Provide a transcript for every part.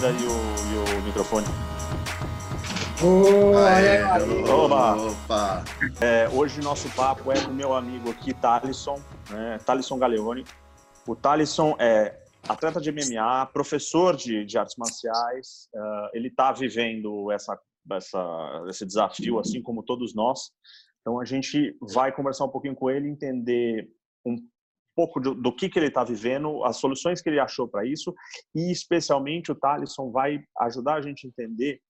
a câmera e o, e o microfone. Oh, Aê, Oba. Opa! É, hoje nosso papo é com meu amigo aqui, Thalisson, né? Thalisson Galeone. O Thalisson é atleta de MMA, professor de, de artes marciais. Uh, ele está vivendo essa, essa, esse desafio, assim como todos nós. Então a gente vai conversar um pouquinho com ele, entender um pouco do, do que, que ele está vivendo, as soluções que ele achou para isso e especialmente o Thalisson vai ajudar a gente a entender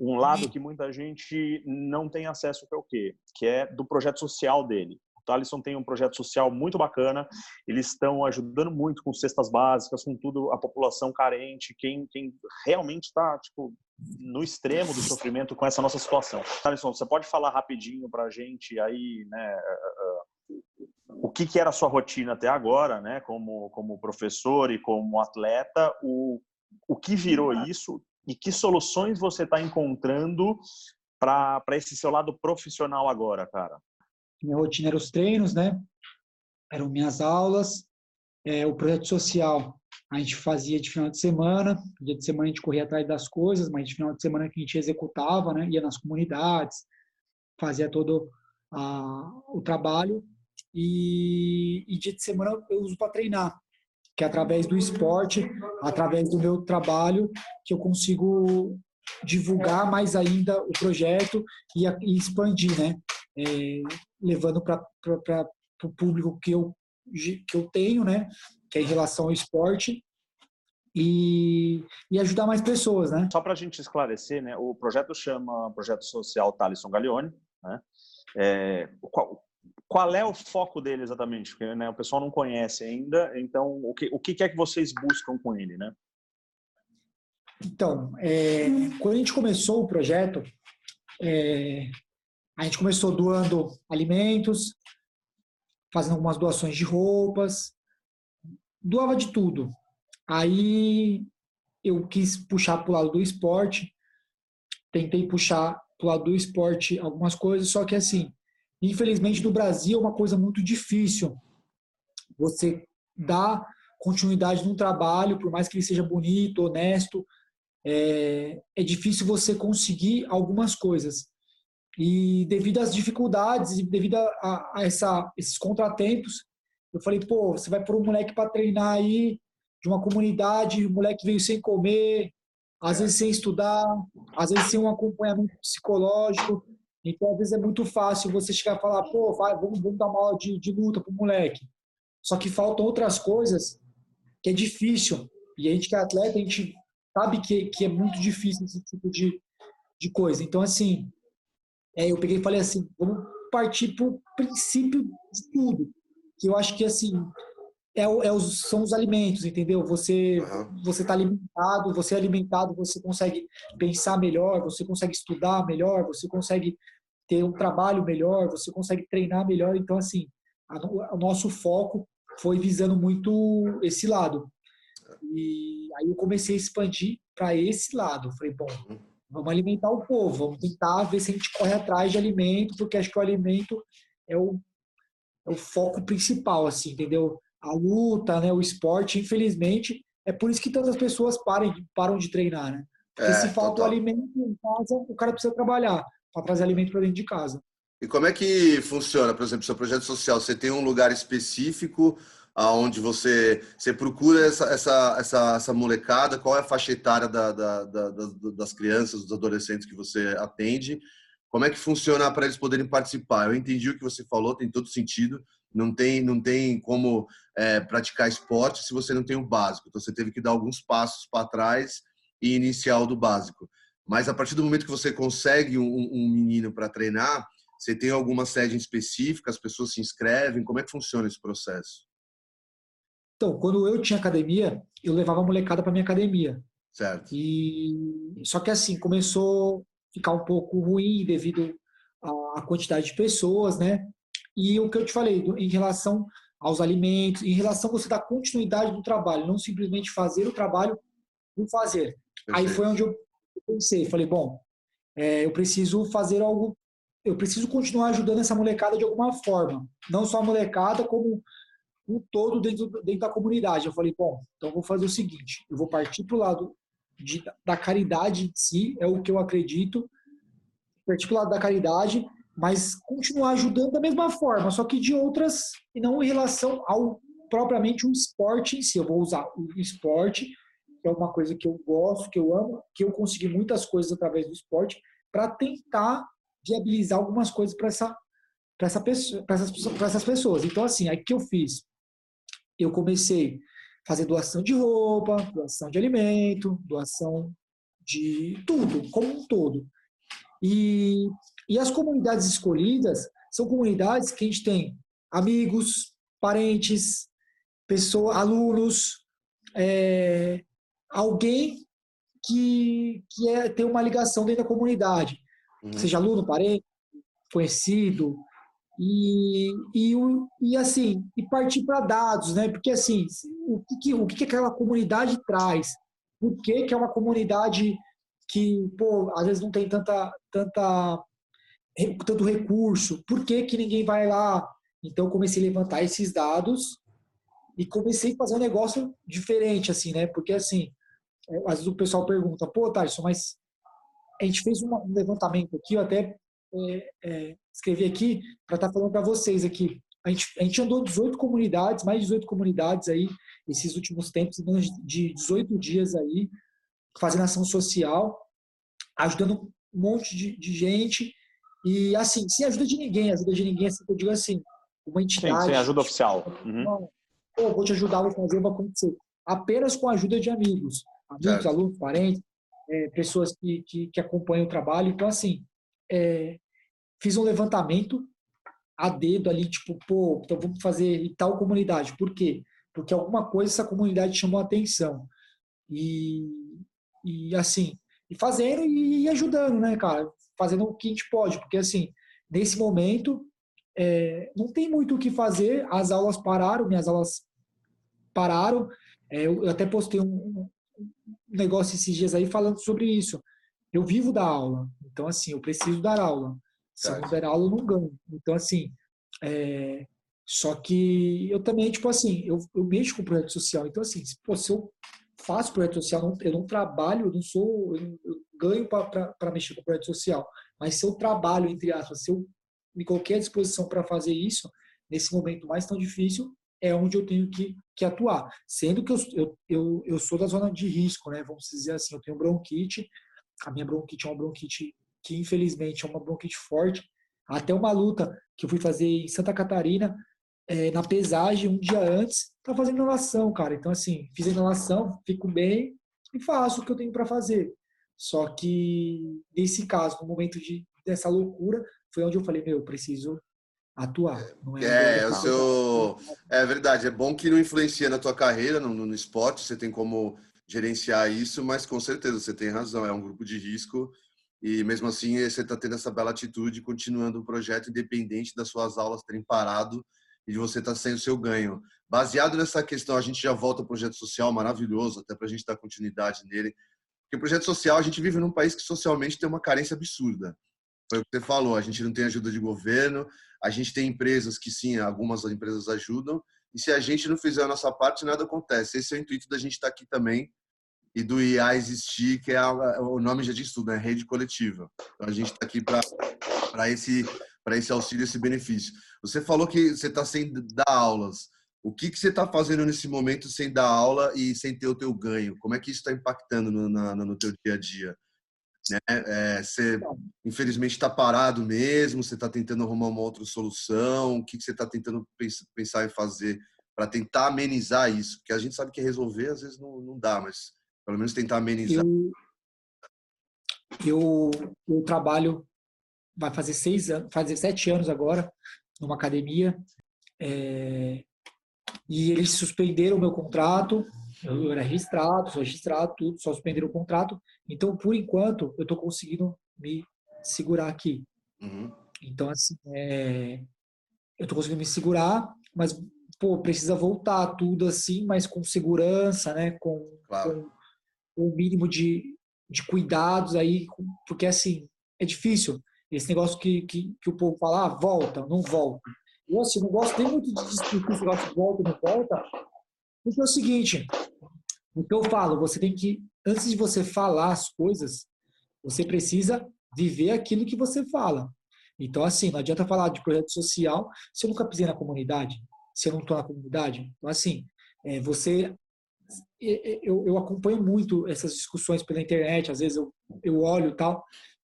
um lado que muita gente não tem acesso que é o quê? Que é do projeto social dele. O Thalisson tem um projeto social muito bacana, eles estão ajudando muito com cestas básicas, com tudo, a população carente, quem, quem realmente está tipo, no extremo do sofrimento com essa nossa situação. Thalisson, você pode falar rapidinho para a gente aí, né, o que, que era a sua rotina até agora, né, como, como professor e como atleta, o, o que virou isso e que soluções você está encontrando para esse seu lado profissional agora, cara? Minha rotina era os treinos, né? Eram minhas aulas, é, o projeto social a gente fazia de final de semana, dia de semana a gente corria atrás das coisas, mas de final de semana que a gente executava, né? Ia nas comunidades, fazia todo a, o trabalho e, e dia de semana eu uso para treinar que é através do esporte, através do meu trabalho, que eu consigo divulgar mais ainda o projeto e, e expandir, né? É, levando para o público que eu, que eu tenho, né? Que é em relação ao esporte. E, e ajudar mais pessoas, né? Só para a gente esclarecer, né? O projeto chama Projeto Social Thalisson Gaglione, né? É, qual, qual é o foco dele exatamente? Porque né, o pessoal não conhece ainda, então o que, o que é que vocês buscam com ele, né? Então, é, quando a gente começou o projeto, é, a gente começou doando alimentos, fazendo algumas doações de roupas, doava de tudo. Aí eu quis puxar para o lado do esporte, tentei puxar para o lado do esporte algumas coisas, só que assim, Infelizmente, no Brasil é uma coisa muito difícil você dar continuidade num trabalho, por mais que ele seja bonito, honesto, é, é difícil você conseguir algumas coisas. E devido às dificuldades devido a, a essa, esses contratempos, eu falei, pô, você vai pôr um moleque para treinar aí de uma comunidade, o moleque veio sem comer, às vezes sem estudar, às vezes sem um acompanhamento psicológico. Então, às vezes é muito fácil você chegar e falar, pô, vai, vamos, vamos dar uma aula de, de luta pro moleque. Só que faltam outras coisas que é difícil. E a gente que é atleta, a gente sabe que, que é muito difícil esse tipo de, de coisa. Então, assim, é, eu peguei e falei assim, vamos partir pro princípio de tudo. Que eu acho que, assim, é, é os, são os alimentos, entendeu? Você uhum. você está alimentado, você é alimentado, você consegue pensar melhor, você consegue estudar melhor, você consegue ter um trabalho melhor, você consegue treinar melhor. Então, assim, o nosso foco foi visando muito esse lado. E aí eu comecei a expandir para esse lado. Falei, bom, uhum. vamos alimentar o povo, vamos tentar ver se a gente corre atrás de alimento, porque acho que o alimento é o, é o foco principal, assim, entendeu? A luta, né, o esporte, infelizmente, é por isso que tantas pessoas param, param de treinar, né? Porque é, se falta total. o alimento em casa, o cara precisa trabalhar para trazer alimento para dentro de casa. E como é que funciona, por exemplo, seu projeto social? Você tem um lugar específico aonde você, você procura essa, essa, essa, essa molecada? Qual é a faixa etária da, da, da, das crianças, dos adolescentes que você atende? Como é que funciona para eles poderem participar? Eu entendi o que você falou, tem todo sentido. Não tem, não tem como é, praticar esporte se você não tem o básico. Então você teve que dar alguns passos para trás e iniciar o do básico. Mas a partir do momento que você consegue um, um menino para treinar, você tem alguma sede específica, as pessoas se inscrevem, como é que funciona esse processo? Então, quando eu tinha academia, eu levava a molecada para minha academia. Certo. E só que assim, começou a ficar um pouco ruim devido à quantidade de pessoas, né? E o que eu te falei em relação aos alimentos, em relação a você dar continuidade no trabalho, não simplesmente fazer o trabalho por fazer. Perfeito. Aí foi onde eu pensei, falei, bom, é, eu preciso fazer algo, eu preciso continuar ajudando essa molecada de alguma forma, não só a molecada, como um todo dentro, dentro da comunidade. Eu falei, bom, então eu vou fazer o seguinte, eu vou partir para o lado de, da caridade em si, é o que eu acredito, partir lado da caridade, mas continuar ajudando da mesma forma, só que de outras, e não em relação ao propriamente o esporte em si. Eu vou usar o esporte, é uma coisa que eu gosto, que eu amo, que eu consegui muitas coisas através do esporte, para tentar viabilizar algumas coisas para essa, essa pessoa, essas, essas pessoas. Então, assim, aí que eu fiz? Eu comecei a fazer doação de roupa, doação de alimento, doação de tudo, como um todo. E, e as comunidades escolhidas são comunidades que a gente tem amigos, parentes, pessoa, alunos, é, alguém que, que é, tem uma ligação dentro da comunidade, uhum. seja aluno, parente, conhecido, e, e, e assim, e partir para dados, né? Porque assim, o que, o que aquela comunidade traz? Por que, que é uma comunidade que, pô, às vezes não tem tanta, tanta, tanto recurso? Por que, que ninguém vai lá? Então, comecei a levantar esses dados e comecei a fazer um negócio diferente, assim, né? Porque, assim, é, às vezes o pessoal pergunta, pô, Tyson, mas a gente fez um levantamento aqui, eu até é, é, escrevi aqui para estar tá falando para vocês aqui. A gente, a gente andou 18 comunidades, mais de 18 comunidades aí, esses últimos tempos, de 18 dias aí, fazendo ação social, ajudando um monte de, de gente. E, assim, sem ajuda de ninguém, ajuda de ninguém, assim, eu digo assim, uma entidade. Sim, sem ajuda oficial. Uhum. Pô, vou te ajudar, vou fazer, vai acontecer. Apenas com a ajuda de amigos. Amigos, alunos, parentes, é, pessoas que, que, que, acompanham o trabalho. Então, assim, é, fiz um levantamento a dedo ali, tipo, pô, então vamos fazer em tal comunidade. Por quê? Porque alguma coisa essa comunidade chamou a atenção. E, e assim, e fazendo e ajudando, né, cara? Fazendo o que a gente pode, porque assim, nesse momento, é, não tem muito o que fazer, as aulas pararam, minhas aulas pararam. É, eu até postei um, um, negócio esses dias aí falando sobre isso. Eu vivo da aula, então assim, eu preciso dar aula. Se eu não der aula, eu não ganho. Então assim, é, só que eu também, tipo assim, eu, eu mexo com projeto social. Então assim, se, pô, se eu faço projeto social, eu não, trabalho, eu não sou, eu, eu ganho para mexer com projeto social. Mas se eu trabalho, entre aspas, se eu me coloquei à disposição para fazer isso, nesse momento mais tão difícil, é onde eu tenho que, que atuar. Sendo que eu, eu, eu, eu sou da zona de risco, né? Vamos dizer assim, eu tenho bronquite, a minha bronquite é uma bronquite que infelizmente é uma bronquite forte. Até uma luta que eu fui fazer em Santa Catarina, é, na pesagem, um dia antes, tá fazendo inalação, cara. Então, assim, fiz a inalação, fico bem e faço o que eu tenho para fazer. Só que, nesse caso, no momento de, dessa loucura, foi onde eu falei, meu, eu preciso atuar. Não é, é o seu... é verdade, é bom que não influencia na tua carreira, no, no esporte, você tem como gerenciar isso, mas com certeza você tem razão, é um grupo de risco e mesmo assim você está tendo essa bela atitude, continuando o projeto independente das suas aulas terem parado e de você estar tá sem o seu ganho. Baseado nessa questão, a gente já volta ao projeto social maravilhoso, até para a gente dar continuidade nele. Porque o projeto social, a gente vive num país que socialmente tem uma carência absurda. Foi o que você falou, a gente não tem ajuda de governo, a gente tem empresas que sim, algumas empresas ajudam, e se a gente não fizer a nossa parte, nada acontece. Esse é o intuito da gente estar aqui também e do IA existir, que é a, o nome já diz tudo, é rede coletiva. Então a gente está aqui para esse para esse auxílio, esse benefício. Você falou que você está sem dar aulas. O que, que você está fazendo nesse momento sem dar aula e sem ter o teu ganho? Como é que isso está impactando no, na, no teu dia a dia? Né? É, você, infelizmente, está parado mesmo? Você está tentando arrumar uma outra solução? O que, que você está tentando pensar em fazer para tentar amenizar isso? Porque a gente sabe que resolver às vezes não, não dá, mas pelo menos tentar amenizar. Eu, eu, eu trabalho, vai fazer seis anos, fazer sete anos agora, numa academia, é, e eles suspenderam o meu contrato eu era registrado, sou registrado, tudo, só suspenderam o contrato. Então, por enquanto, eu estou conseguindo me segurar aqui. Uhum. Então, assim, é, eu estou conseguindo me segurar, mas, pô, precisa voltar tudo assim, mas com segurança, né? Com, claro. com o mínimo de, de cuidados aí, porque, assim, é difícil. Esse negócio que, que, que o povo fala, ah, volta, não volta. Eu, assim, não gosto nem muito de discutir esse negócio de volta, não volta, porque é o seguinte, o que eu falo, você tem que antes de você falar as coisas, você precisa viver aquilo que você fala. Então, assim, não adianta falar de projeto social se eu nunca pisei na comunidade, se eu não estou na comunidade. Então, assim, é, você. Eu, eu acompanho muito essas discussões pela internet, às vezes eu, eu olho e tal.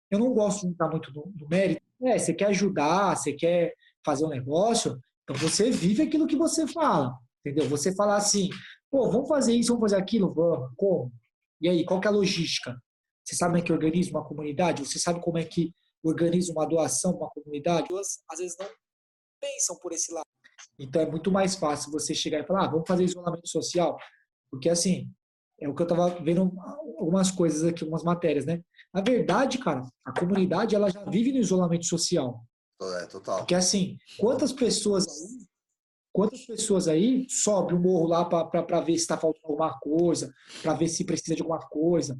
Eu não gosto de entrar muito no, no mérito. É, você quer ajudar, você quer fazer um negócio, então você vive aquilo que você fala, entendeu? Você falar assim, pô, vamos fazer isso, vamos fazer aquilo, vamos, como? E aí, qual que é a logística? Você sabe como é que organiza uma comunidade? Você sabe como é que organiza uma doação uma comunidade? Às vezes não pensam por esse lado. Então é muito mais fácil você chegar e falar, ah, vamos fazer isolamento social. Porque assim, é o que eu estava vendo algumas coisas aqui, algumas matérias, né? Na verdade, cara, a comunidade ela já vive no isolamento social. É, total. Porque assim, quantas pessoas quantas pessoas aí sobe o morro lá para ver se está faltando alguma coisa, para ver se precisa de alguma coisa.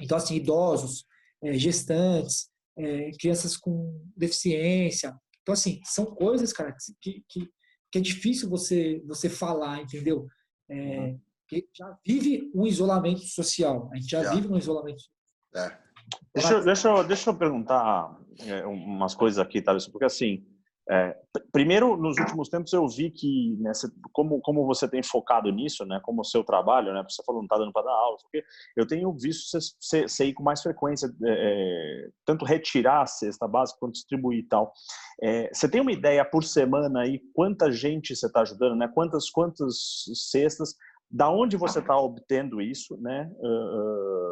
Então, assim, idosos, é, gestantes, é, crianças com deficiência. Então, assim, são coisas, cara, que, que, que é difícil você, você falar, entendeu? É, que já vive um isolamento social. A gente já, já. vive um isolamento social. É. Deixa, eu, deixa, deixa eu perguntar é, umas coisas aqui, Thales, porque assim, é, primeiro, nos últimos tempos eu vi que, né, como, como você tem focado nisso, né, como o seu trabalho, né, você falou não está dando para dar aula, porque eu tenho visto você, você ir com mais frequência, é, é, tanto retirar a cesta básica quanto distribuir e tal. É, você tem uma ideia por semana aí quanta gente você está ajudando, né, quantas, quantas cestas, da onde você está obtendo isso, né, uh,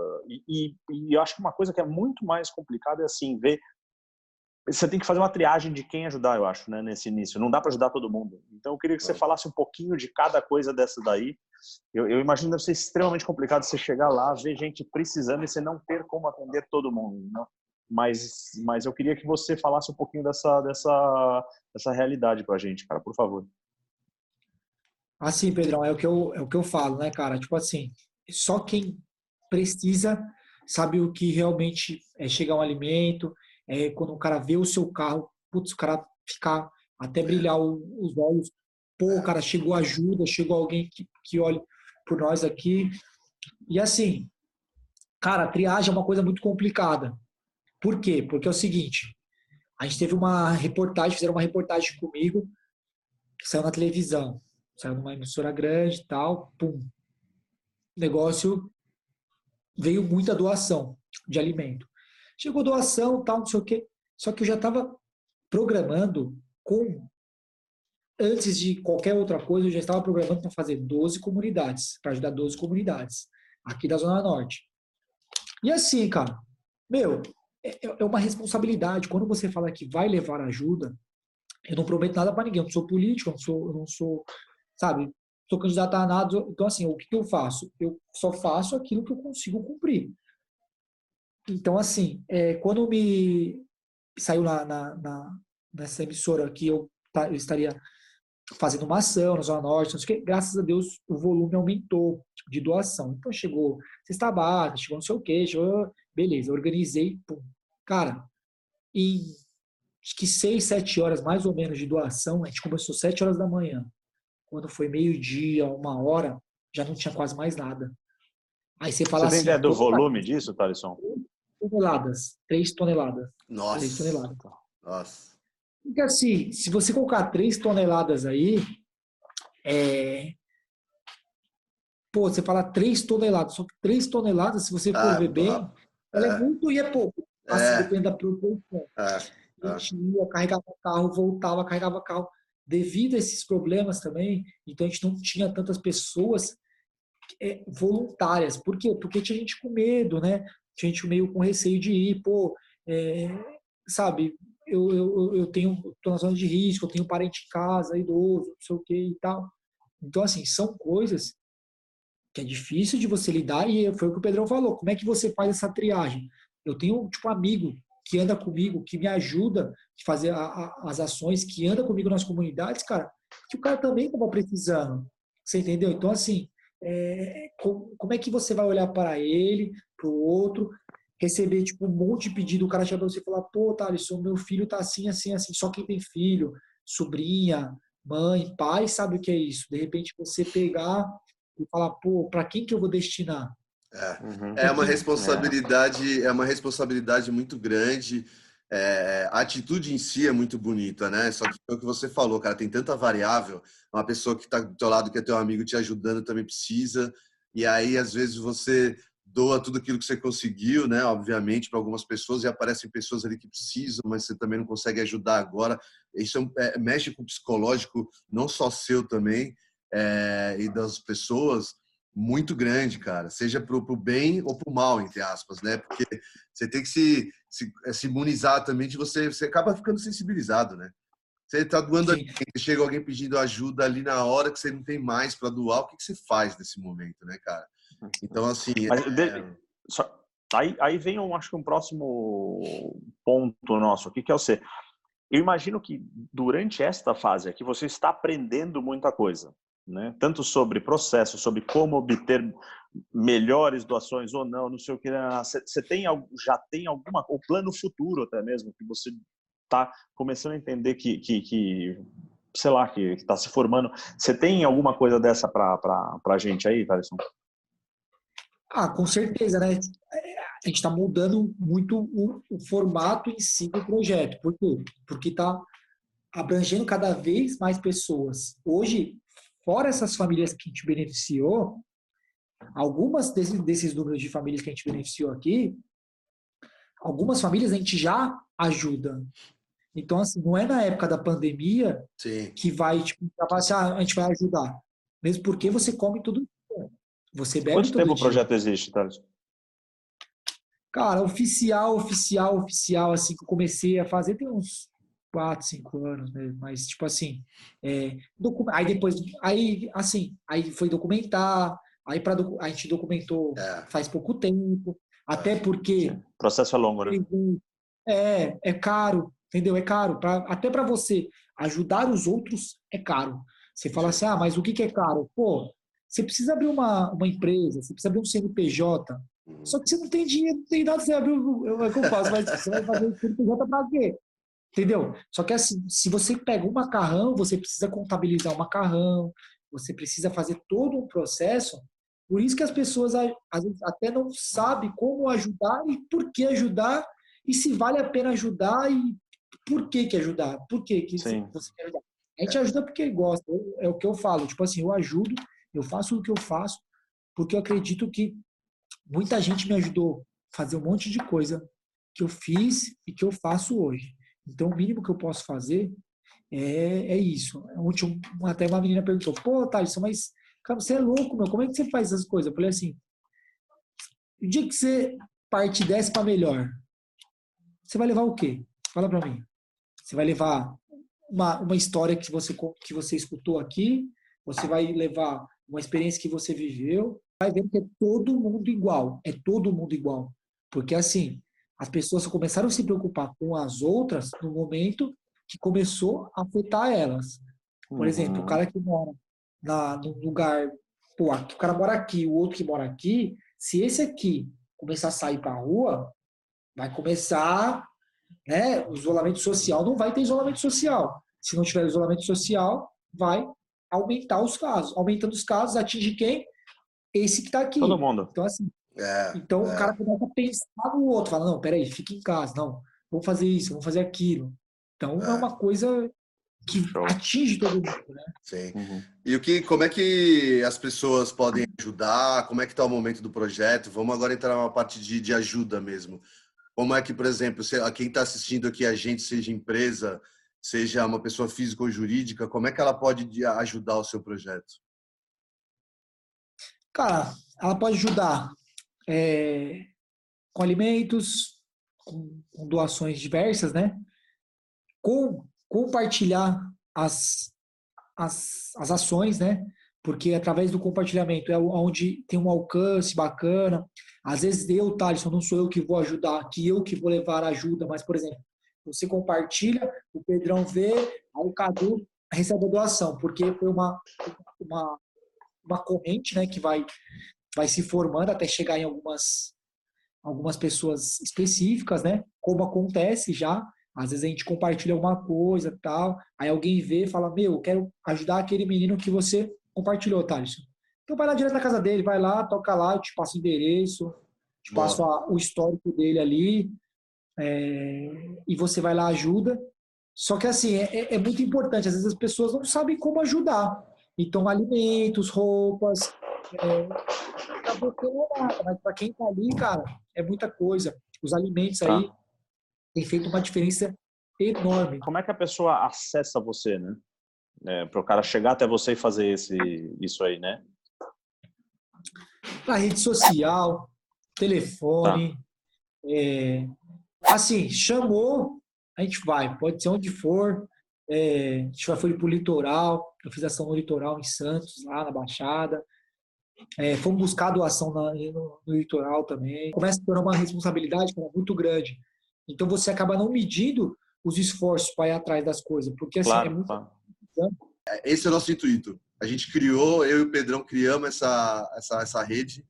e, e eu acho que uma coisa que é muito mais complicada é assim, ver você tem que fazer uma triagem de quem ajudar, eu acho, né, nesse início. Não dá para ajudar todo mundo. Então, eu queria que você falasse um pouquinho de cada coisa dessa daí. Eu, eu imagino que deve ser extremamente complicado você chegar lá, ver gente precisando e você não ter como atender todo mundo. Né? Mas, mas eu queria que você falasse um pouquinho dessa, dessa, dessa realidade para a gente, cara, por favor. Assim, Pedrão, é o que eu, é o que eu falo, né, cara? Tipo assim, só quem precisa sabe o que realmente é chegar um alimento, é quando o cara vê o seu carro, putz, o cara ficar até brilhar os olhos. Pô, cara, chegou ajuda, chegou alguém que, que olhe por nós aqui. E assim, cara, a triagem é uma coisa muito complicada. Por quê? Porque é o seguinte, a gente teve uma reportagem, fizeram uma reportagem comigo, saiu na televisão, saiu numa emissora grande e tal, pum. O negócio veio muita doação de alimento. Chegou doação, tal, não sei o quê. Só que eu já estava programando com antes de qualquer outra coisa, eu já estava programando para fazer 12 comunidades, para ajudar 12 comunidades aqui da Zona Norte. E assim, cara, meu, é, é, é uma responsabilidade. Quando você fala que vai levar ajuda, eu não prometo nada para ninguém. Eu não sou político, eu não sou, eu não sou sabe, sou candidato a nada. Então, assim, o que eu faço? Eu só faço aquilo que eu consigo cumprir. Então, assim, é, quando me saiu na, na, na, nessa emissora que eu, eu estaria fazendo uma ação na Zona Norte, que, graças a Deus o volume aumentou de doação. Então chegou cesta básica, chegou não sei o quê, chegou, beleza, organizei, pum. Cara, em acho que seis, sete horas mais ou menos de doação, a gente começou sete horas da manhã. Quando foi meio-dia, uma hora, já não tinha quase mais nada. Aí você fala você assim. Você tem ideia do volume disso, Thaleson? Toneladas. 3 toneladas. Nossa. 3 toneladas. Nossa. Porque assim, se você colocar 3 toneladas aí, é... Pô, você fala 3 toneladas, só que 3 toneladas, se você for ah, ver bem, ela é. é muito e é pouco. Assim, é. depende da proporção. É. A gente ia, carregava carro, voltava, carregava carro. Devido a esses problemas também, então a gente não tinha tantas pessoas é, voluntárias. Por quê? Porque tinha gente com medo, né? Gente meio com receio de ir, pô, é, sabe, eu, eu, eu tenho, tô na zona de risco, eu tenho parente em casa, idoso, não sei o que e tal. Então, assim, são coisas que é difícil de você lidar e foi o que o Pedrão falou. Como é que você faz essa triagem? Eu tenho, tipo, um amigo que anda comigo, que me ajuda a fazer a, a, as ações, que anda comigo nas comunidades, cara, que o cara também estava precisando. Você entendeu? Então, assim, é, como, como, é que você vai olhar para ele, para o outro, receber tipo, um monte de pedido, o cara chega para você e falar, pô, Thaleson, meu filho tá assim, assim, assim, só quem tem filho, sobrinha, mãe, pai, sabe o que é isso? De repente você pegar e falar, pô, para quem que eu vou destinar? É, uhum. é uma responsabilidade, é. é uma responsabilidade muito grande. É, a atitude em si é muito bonita, né? Só que o que você falou, cara, tem tanta variável. Uma pessoa que está do teu lado, que é teu amigo, te ajudando também precisa. E aí, às vezes, você doa tudo aquilo que você conseguiu, né? Obviamente, para algumas pessoas, e aparecem pessoas ali que precisam, mas você também não consegue ajudar agora. Isso é, é mexe com o psicológico, não só seu também, é, e das pessoas, muito grande, cara. Seja para o bem ou para o mal, entre aspas, né? Porque você tem que se, se, é, se imunizar também de você, você acaba ficando sensibilizado, né? Você está doando, ali, chega alguém pedindo ajuda ali na hora que você não tem mais para doar, o que, que você faz nesse momento, né, cara? Então, assim. Mas, é... só, aí, aí vem, um, acho que um próximo ponto nosso aqui, que é o C. Eu imagino que durante esta fase aqui você está aprendendo muita coisa, né? Tanto sobre processo, sobre como obter melhores doações ou não, não sei o que. Você tem já tem alguma o plano futuro até mesmo que você está começando a entender que, que, que sei lá que está se formando. Você tem alguma coisa dessa para para gente aí, Thaleson? Ah, com certeza, né? A gente está mudando muito o, o, formato em si do projeto. Por quê? Porque está abrangendo cada vez mais pessoas. Hoje, fora essas famílias que a gente beneficiou, algumas desses, desses números de famílias que a gente beneficiou aqui, algumas famílias a gente já ajuda. Então, assim, não é na época da pandemia Sim. que vai, tipo, assim, ah, a gente vai ajudar. Mesmo porque você come tudo você bebe Quanto tempo dia. o projeto existe, Thales? Cara, oficial, oficial, oficial, assim, que eu comecei a fazer tem uns 4, 5 anos, né? Mas, tipo assim, é, aí depois, aí, assim, aí foi documentar, aí para a gente documentou é. faz pouco tempo, até porque... O processo é longo, né? É, é caro, entendeu? É caro. Pra, até para você ajudar os outros, é caro. Você fala assim, ah, mas o que, que é caro? Pô, você precisa abrir uma, uma empresa, você precisa abrir um CNPJ. Uhum. Só que você não tem dinheiro, não tem nada, você abrir o que eu faço, mas você vai fazer o CNPJ para quê? Entendeu? Só que assim, se você pega um macarrão, você precisa contabilizar o macarrão, você precisa fazer todo um processo. Por isso que as pessoas às vezes até não sabem como ajudar e por que ajudar e se vale a pena ajudar e por que que ajudar? Por que que você quer ajudar? A gente ajuda porque gosta, é o que eu falo. Tipo assim, eu ajudo eu faço o que eu faço porque eu acredito que muita gente me ajudou a fazer um monte de coisa que eu fiz e que eu faço hoje. Então, o mínimo que eu posso fazer é, é isso. Ontem, até uma menina perguntou: pô, Thaleson, mas cara, você é louco, meu, como é que você faz essas coisas? Eu falei assim: o dia que você parte dessa para melhor, você vai levar o quê? Fala para mim. Você vai levar uma, uma história que você, que você escutou aqui, você vai levar uma experiência que você viveu, vai ver que é todo mundo igual, é todo mundo igual. Porque assim, as pessoas começaram a se preocupar com as outras no momento que começou a afetar elas. Por uhum. exemplo, o cara que mora na, no lugar, pô, o cara mora aqui, o outro que mora aqui, se esse aqui começar a sair para a rua, vai começar, né, o isolamento social, não vai ter isolamento social. Se não tiver isolamento social, vai aumentar os casos. Aumentando os casos, atinge quem? Esse que está aqui. Todo mundo. Então, assim, é, então é. o cara começa a pensar no outro, fala, não, peraí, fica em casa, não, vamos fazer isso, vamos fazer aquilo. Então é, é uma coisa que Show. atinge todo mundo, né? Sim. Uhum. E o que, como é que as pessoas podem ajudar? Como é que está o momento do projeto? Vamos agora entrar numa parte de, de ajuda mesmo. Como é que, por exemplo, se, quem está assistindo aqui, a gente, seja empresa, seja uma pessoa física ou jurídica, como é que ela pode ajudar o seu projeto? Cara, ela pode ajudar é, com alimentos, com, com, doações diversas, né? Com compartilhar as, as, as ações, né? Porque através do compartilhamento é onde tem um alcance bacana. Às vezes eu, Thaleson, não sou eu que vou ajudar, que eu que vou levar ajuda, mas, por exemplo, você compartilha, o Pedrão vê, aí o Cadu recebe a doação, porque foi uma, uma, uma corrente né, que vai, vai se formando até chegar em algumas, algumas pessoas específicas, né? Como acontece já. Às vezes a gente compartilha alguma coisa tal, aí alguém vê e fala, meu, eu quero ajudar aquele menino que você compartilhou, Thaleson. Então vai lá direto na casa dele, vai lá, toca lá, eu te passo o endereço, te Boa. passo a- o histórico dele ali, é, e você vai lá ajuda. Só que assim, é, é- é muito importante, às vezes as pessoas não sabem como ajudar. Então, alimentos, roupas, é, é nada, mas para quem tá ali, cara, é muita coisa. Os alimentos aí Tá. têm feito uma diferença enorme. Como é que a pessoa acessa você, né? para o cara chegar até você e fazer esse, isso aí, né? Na rede social, telefone, é, assim, chamou, a gente vai, pode ser onde for. É, a gente já foi pro litoral, eu fiz ação no litoral em Santos, lá na Baixada. É, fomos buscar doação na- no, no litoral também. Começa a tornar uma responsabilidade muito grande. Então você acaba não medindo os esforços para ir atrás das coisas, porque assim, é Claro, muito claro. Esse é o nosso intuito. A gente criou, eu e o Pedrão criamos essa, essa, essa rede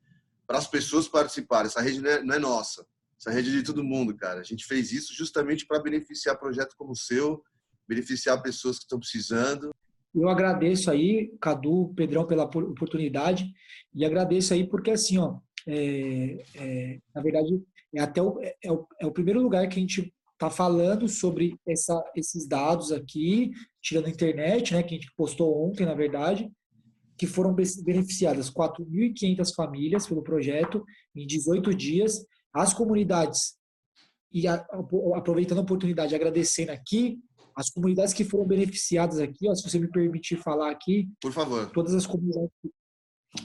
para as pessoas participarem. Essa rede não é, não é nossa. Essa rede é de todo mundo, cara. A gente fez isso justamente para beneficiar projetos como o seu, beneficiar pessoas que estão precisando. Eu agradeço aí, Cadu, Pedrão, pela por- oportunidade e agradeço aí porque assim, ó, é, é, na verdade é até o, é, é o, é o primeiro lugar que a gente está falando sobre essa, esses dados aqui, tirando a internet, né, que a gente postou ontem, na verdade, que foram be- beneficiadas 4.500 famílias pelo projeto em 18 dias. As comunidades, e a- aproveitando a oportunidade, agradecendo aqui, as comunidades que foram beneficiadas aqui, ó, se você me permitir falar aqui, Por favor. todas as comunidades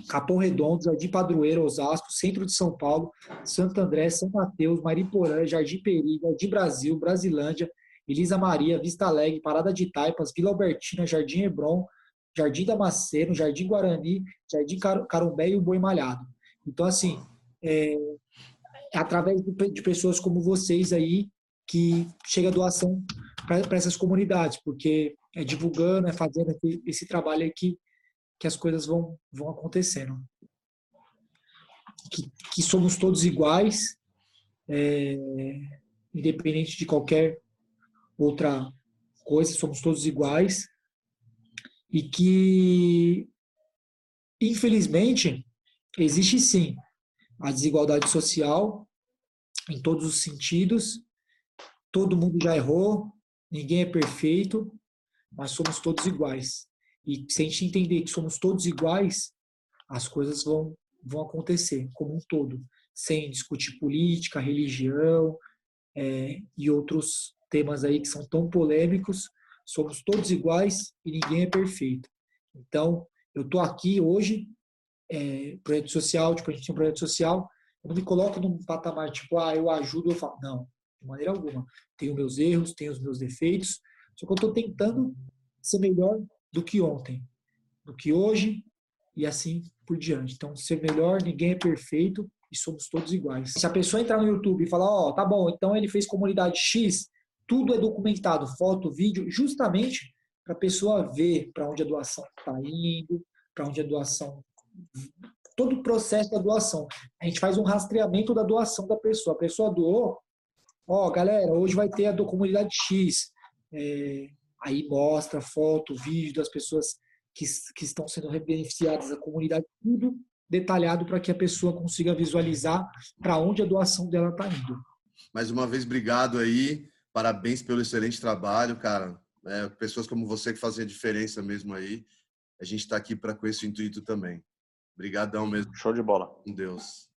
Capão Redondo, Jardim Padroeiro, Osasco, Centro de São Paulo, Santo André, São Mateus, Mariporã, Jardim Peri, Jardim Brasil, Brasilândia, Elisa Maria, Vista Alegre, Parada de Taipas, Vila Albertina, Jardim Hebron, Jardim Damasceno, Jardim Guarani, Jardim Car- Carumbé e o Boi Malhado. Então, assim, é, através de pessoas como vocês aí que chega a doação para essas comunidades, porque é divulgando, é fazendo esse- trabalho aqui que as coisas vão, vão acontecendo. Que, que somos todos iguais, é, independente de qualquer outra coisa, somos todos iguais. E que, infelizmente, existe sim a desigualdade social em todos os sentidos. Todo mundo já errou, ninguém é perfeito, mas somos todos iguais. E se a gente entender que somos todos iguais, as coisas vão, vão acontecer como um todo, sem discutir política, religião é, e outros temas aí que são tão polêmicos. Somos todos iguais e ninguém é perfeito. Então, eu estou aqui hoje, é, projeto social, tipo, a gente tem um projeto social, eu não me coloco num patamar tipo, ah, eu ajudo, eu falo. Não, de maneira alguma. Tenho meus erros, tenho os meus defeitos, só que eu estou tentando ser melhor do que ontem, do que hoje e assim por diante. Então, ser melhor, ninguém é perfeito e somos todos iguais. Se a pessoa entrar no YouTube e falar, ó, oh, tá bom, então ele fez comunidade X, tudo é documentado, foto, vídeo, justamente para a pessoa ver para onde a doação está indo, para onde a doação. Todo o processo da doação. A gente faz um rastreamento da doação da pessoa. A pessoa doou, ó, galera, hoje vai ter a do comunidade X. É, aí mostra foto, vídeo das pessoas que, que estão sendo beneficiadas da comunidade, tudo detalhado para que a pessoa consiga visualizar para onde a doação dela está indo. Mais uma vez, obrigado aí. Parabéns pelo excelente trabalho, cara. É, pessoas como você que fazem a diferença mesmo aí. A gente está aqui para com esse intuito também. Obrigadão mesmo. Show de bola. Com Deus.